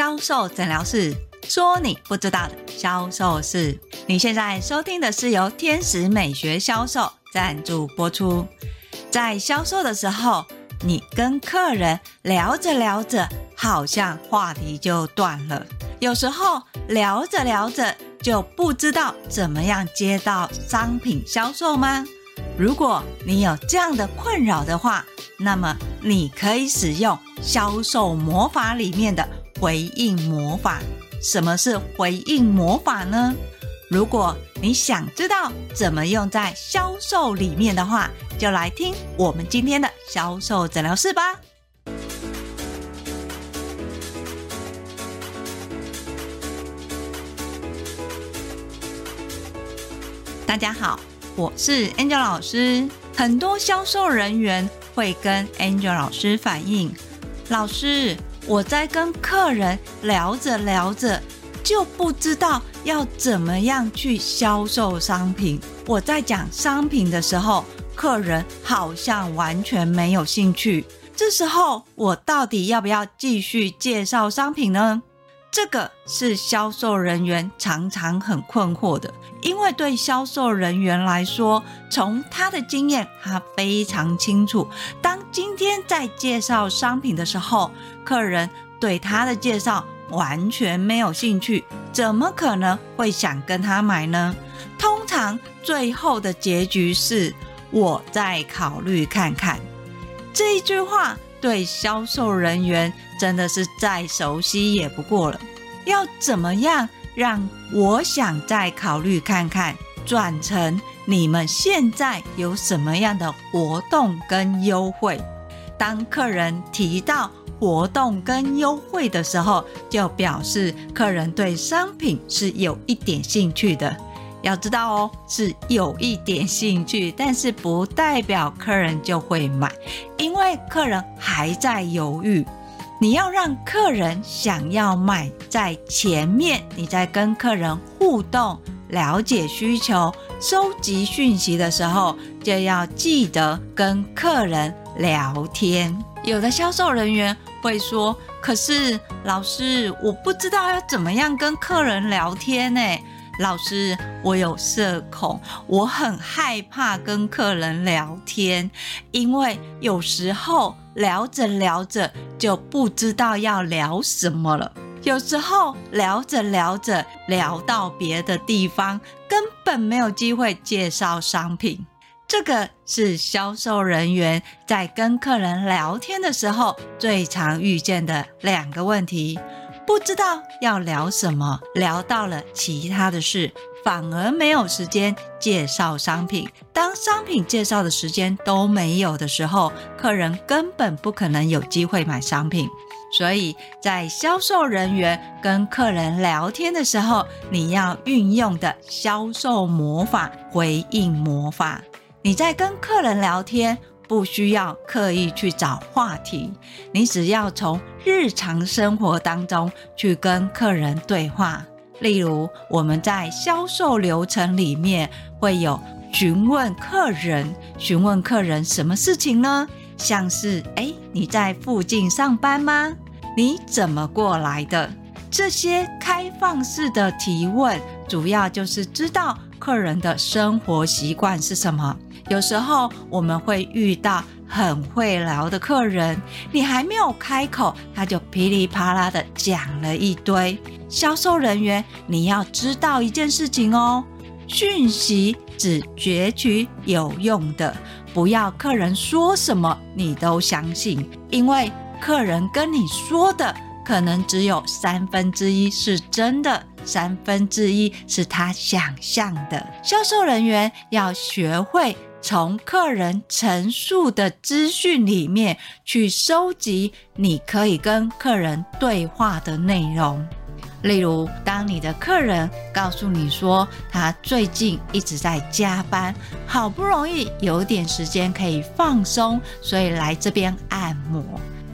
销售诊疗室说你不知道的销售事。你现在收听的是由天使美学销售赞助播出。在销售的时候，你跟客人聊着聊着，好像话题就断了。有时候聊着聊着，就不知道怎么样接到商品销售吗？如果你有这样的困扰的话，那么你可以使用销售魔法里面的回应魔法。什么是回应魔法呢？如果你想知道怎么用在销售里面的话，就来听我们今天的销售诊疗室吧。大家好，我是 Angel 老师。很多销售人员会跟 Angel 老师反映：“老师，我在跟客人聊着聊着，就不知道要怎么样去销售商品。我在讲商品的时候，客人好像完全没有兴趣。这时候，我到底要不要继续介绍商品呢？”这个是销售人员常常很困惑的，因为对销售人员来说，从他的经验，他非常清楚，当今天在介绍商品的时候，客人对他的介绍完全没有兴趣，怎么可能会想跟他买呢？通常最后的结局是我再考虑看看。这一句话对销售人员。真的是再熟悉也不过了。要怎么样让我想再考虑看看，转成你们现在有什么样的活动跟优惠？当客人提到活动跟优惠的时候，就表示客人对商品是有一点兴趣的。要知道哦，是有一点兴趣，但是不代表客人就会买，因为客人还在犹豫。你要让客人想要买，在前面你在跟客人互动、了解需求、收集讯息的时候，就要记得跟客人聊天。有的销售人员会说：“可是老师，我不知道要怎么样跟客人聊天呢？”老师，我有社恐，我很害怕跟客人聊天，因为有时候聊着聊着就不知道要聊什么了。有时候聊着聊着聊到别的地方，根本没有机会介绍商品。这个是销售人员在跟客人聊天的时候最常遇见的两个问题。不知道要聊什么，聊到了其他的事，反而没有时间介绍商品。当商品介绍的时间都没有的时候，客人根本不可能有机会买商品。所以在销售人员跟客人聊天的时候，你要运用的销售魔法——回应魔法。你在跟客人聊天。不需要刻意去找话题，你只要从日常生活当中去跟客人对话。例如，我们在销售流程里面会有询问客人，询问客人什么事情呢？像是，诶，你在附近上班吗？你怎么过来的？这些开放式的提问，主要就是知道客人的生活习惯是什么。有时候我们会遇到很会聊的客人，你还没有开口，他就噼里啪啦的讲了一堆。销售人员，你要知道一件事情哦，讯息只攫取有用的，不要客人说什么你都相信，因为客人跟你说的可能只有三分之一是真的，三分之一是他想象的。销售人员要学会。从客人陈述的资讯里面去收集，你可以跟客人对话的内容。例如，当你的客人告诉你说他最近一直在加班，好不容易有点时间可以放松，所以来这边按摩。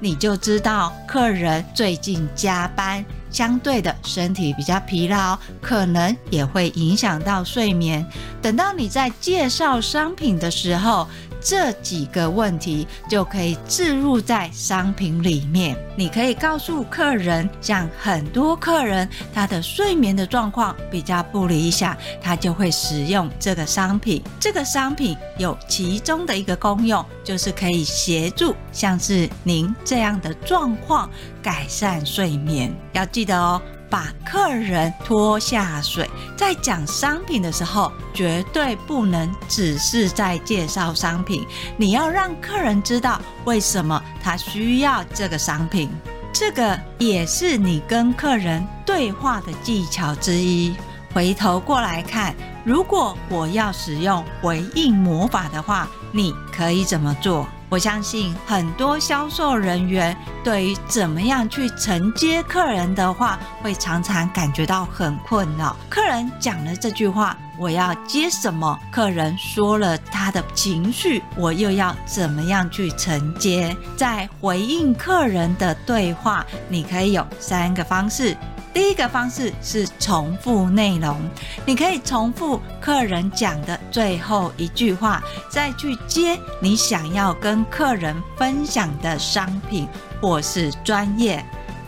你就知道客人最近加班，相对的身体比较疲劳，可能也会影响到睡眠。等到你在介绍商品的时候，这几个问题就可以置入在商品里面。你可以告诉客人，像很多客人他的睡眠的状况比较不理想，他就会使用这个商品。这个商品有其中的一个功用，就是可以协助像是您这样的状况改善睡眠。要记得哦。把客人拖下水，在讲商品的时候，绝对不能只是在介绍商品。你要让客人知道为什么他需要这个商品，这个也是你跟客人对话的技巧之一。回头过来看，如果我要使用回应魔法的话，你可以怎么做？我相信很多销售人员对于怎么样去承接客人的话，会常常感觉到很困扰。客人讲了这句话，我要接什么？客人说了他的情绪，我又要怎么样去承接？在回应客人的对话，你可以有三个方式。第一个方式是重复内容，你可以重复客人讲的最后一句话，再去接你想要跟客人分享的商品或是专业。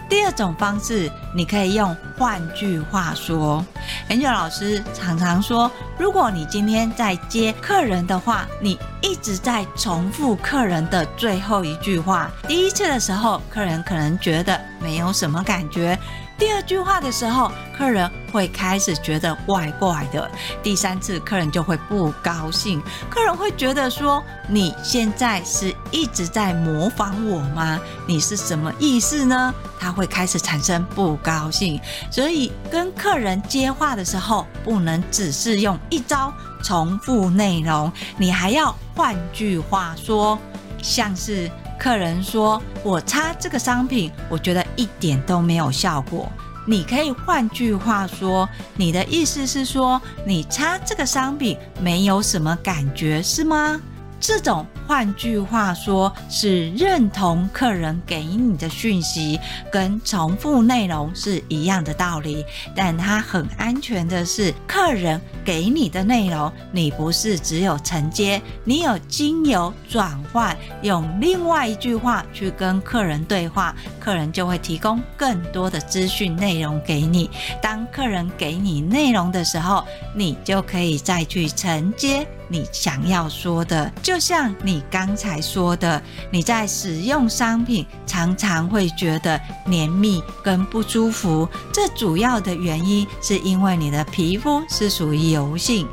第二种方式，你可以用换句话说。很久老师常常说，如果你今天在接客人的话，你一直在重复客人的最后一句话。第一次的时候，客人可能觉得没有什么感觉。第二句话的时候，客人会开始觉得怪怪的。第三次，客人就会不高兴。客人会觉得说：“你现在是一直在模仿我吗？你是什么意思呢？”他会开始产生不高兴。所以，跟客人接话的时候，不能只是用一招重复内容，你还要换句话说，像是。客人说：“我擦这个商品，我觉得一点都没有效果。”你可以换句话说，你的意思是说，你擦这个商品没有什么感觉，是吗？这种换句话说，是认同客人给你的讯息，跟重复内容是一样的道理。但它很安全的是，客人给你的内容，你不是只有承接，你有经由转换，用另外一句话去跟客人对话，客人就会提供更多的资讯内容给你。当客人给你内容的时候，你就可以再去承接。你想要说的，就像你刚才说的，你在使用商品常常会觉得黏腻跟不舒服，这主要的原因是因为你的皮肤是属于油性，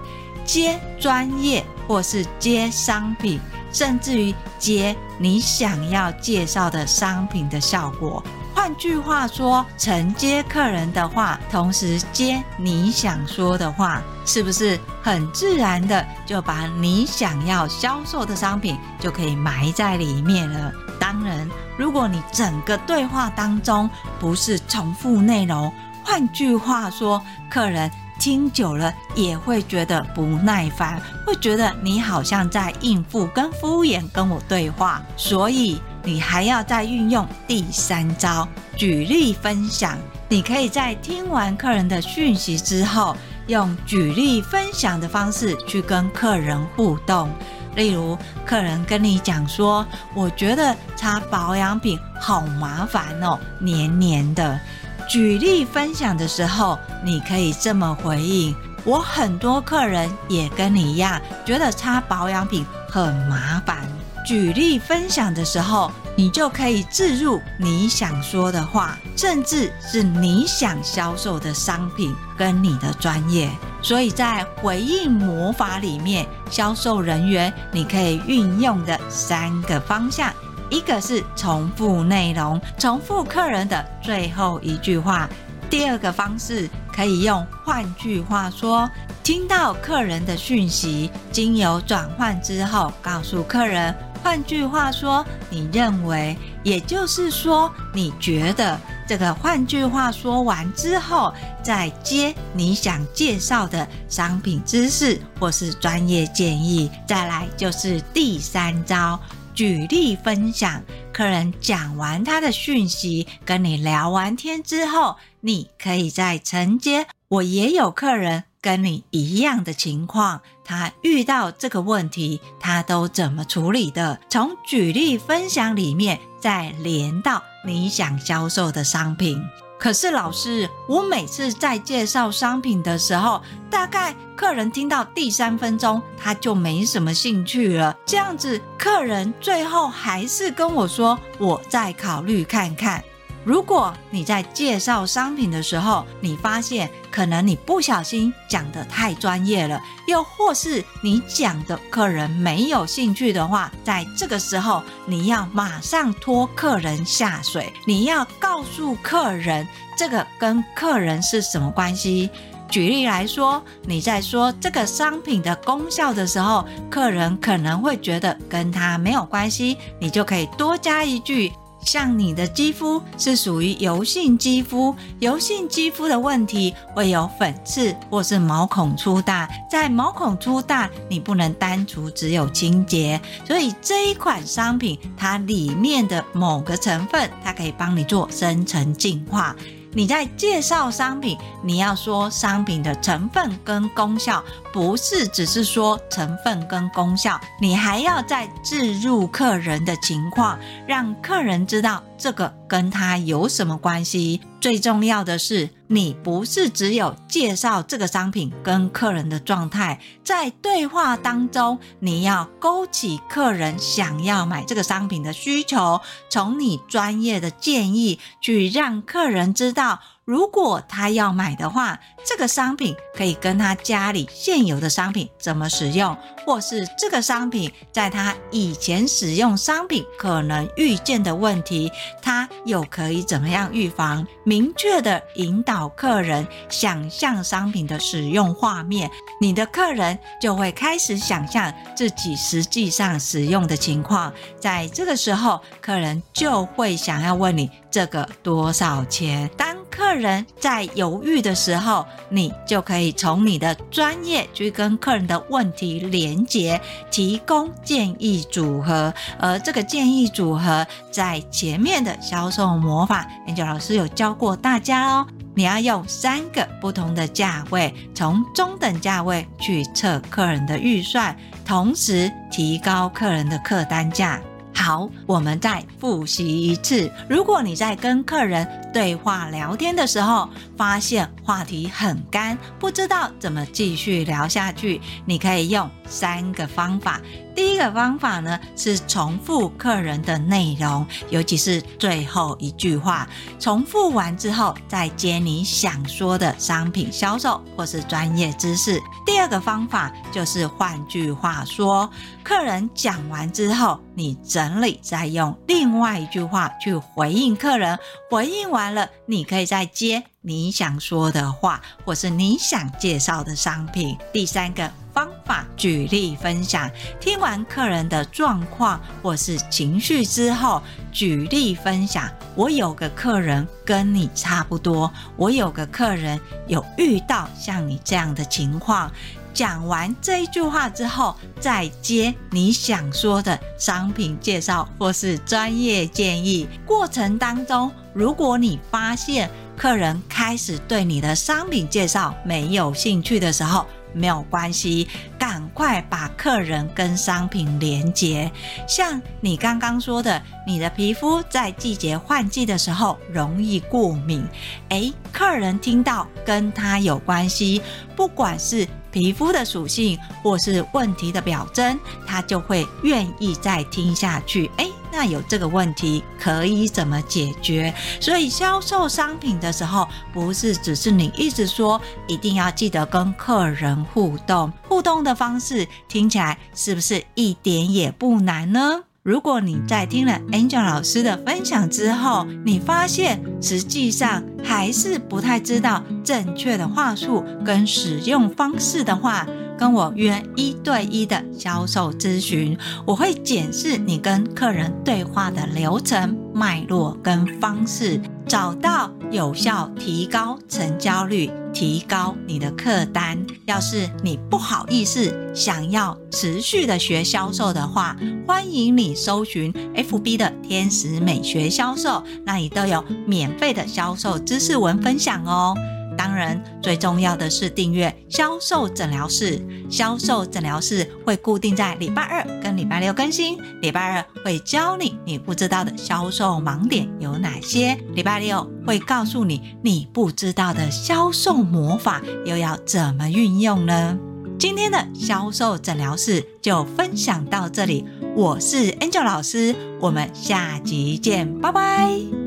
接专业或是接商品，甚至于接你想要介绍的商品的效果。换句话说，承接客人的话，同时接你想说的话，是不是很自然的就把你想要销售的商品就可以埋在里面了？当然，如果你整个对话当中不是重复内容，换句话说，客人听久了也会觉得不耐烦，会觉得你好像在应付跟敷衍跟我对话，所以。你还要再运用第三招，举例分享。你可以在听完客人的讯息之后，用举例分享的方式去跟客人互动。例如，客人跟你讲说：“我觉得擦保养品好麻烦哦，黏黏的。”举例分享的时候，你可以这么回应：“我很多客人也跟你一样，觉得擦保养品很麻烦。”举例分享的时候，你就可以置入你想说的话，甚至是你想销售的商品跟你的专业。所以在回应魔法里面，销售人员你可以运用的三个方向，一个是重复内容，重复客人的最后一句话；第二个方式可以用换句话说，听到客人的讯息，经由转换之后，告诉客人。换句话说，你认为，也就是说，你觉得这个换句话说完之后，再接你想介绍的商品知识或是专业建议，再来就是第三招，举例分享。客人讲完他的讯息，跟你聊完天之后，你可以再承接。我也有客人。跟你一样的情况，他遇到这个问题，他都怎么处理的？从举例分享里面再连到你想销售的商品。可是老师，我每次在介绍商品的时候，大概客人听到第三分钟，他就没什么兴趣了。这样子，客人最后还是跟我说：“我再考虑看看。”如果你在介绍商品的时候，你发现可能你不小心讲得太专业了，又或是你讲的客人没有兴趣的话，在这个时候你要马上拖客人下水，你要告诉客人这个跟客人是什么关系。举例来说，你在说这个商品的功效的时候，客人可能会觉得跟他没有关系，你就可以多加一句。像你的肌肤是属于油性肌肤，油性肌肤的问题会有粉刺或是毛孔粗大。在毛孔粗大，你不能单独只有清洁，所以这一款商品它里面的某个成分，它可以帮你做深层净化。你在介绍商品，你要说商品的成分跟功效，不是只是说成分跟功效，你还要再置入客人的情况，让客人知道这个跟他有什么关系。最重要的是，你不是只有介绍这个商品跟客人的状态，在对话当中，你要勾起客人想要买这个商品的需求，从你专业的建议去让客人知道。如果他要买的话，这个商品可以跟他家里现有的商品怎么使用，或是这个商品在他以前使用商品可能遇见的问题，他又可以怎么样预防？明确的引导客人想象商品的使用画面，你的客人就会开始想象自己实际上使用的情况，在这个时候，客人就会想要问你这个多少钱？当客人在犹豫的时候，你就可以从你的专业去跟客人的问题连接，提供建议组合。而这个建议组合在前面的销售魔法，Angel 老师有教过大家哦。你要用三个不同的价位，从中等价位去测客人的预算，同时提高客人的客单价。好，我们再复习一次。如果你在跟客人对话聊天的时候，发现话题很干，不知道怎么继续聊下去，你可以用三个方法。第一个方法呢，是重复客人的内容，尤其是最后一句话，重复完之后再接你想说的商品销售或是专业知识。第二个方法就是换句话说，客人讲完之后，你整理再用另外一句话去回应客人，回应完了，你可以再接你想说的话，或是你想介绍的商品。第三个。方法举例分享，听完客人的状况或是情绪之后，举例分享。我有个客人跟你差不多，我有个客人有遇到像你这样的情况。讲完这一句话之后，再接你想说的商品介绍或是专业建议。过程当中，如果你发现客人开始对你的商品介绍没有兴趣的时候，没有关系，赶快把客人跟商品连接。像你刚刚说的，你的皮肤在季节换季的时候容易过敏，诶，客人听到跟他有关系，不管是皮肤的属性或是问题的表征，他就会愿意再听下去。诶。那有这个问题可以怎么解决？所以销售商品的时候，不是只是你一直说，一定要记得跟客人互动。互动的方式听起来是不是一点也不难呢？如果你在听了 Angel 老师的分享之后，你发现实际上还是不太知道正确的话术跟使用方式的话，跟我约一对一的销售咨询，我会检视你跟客人对话的流程、脉络跟方式，找到有效提高成交率、提高你的客单。要是你不好意思想要持续的学销售的话，欢迎你搜寻 FB 的天使美学销售，那里都有免费的销售知识文分享哦。当然，最重要的是订阅销售诊疗室。销售诊疗室会固定在礼拜二跟礼拜六更新。礼拜二会教你你不知道的销售盲点有哪些，礼拜六会告诉你你不知道的销售魔法又要怎么运用呢？今天的销售诊疗室就分享到这里，我是 Angel 老师，我们下集见，拜拜。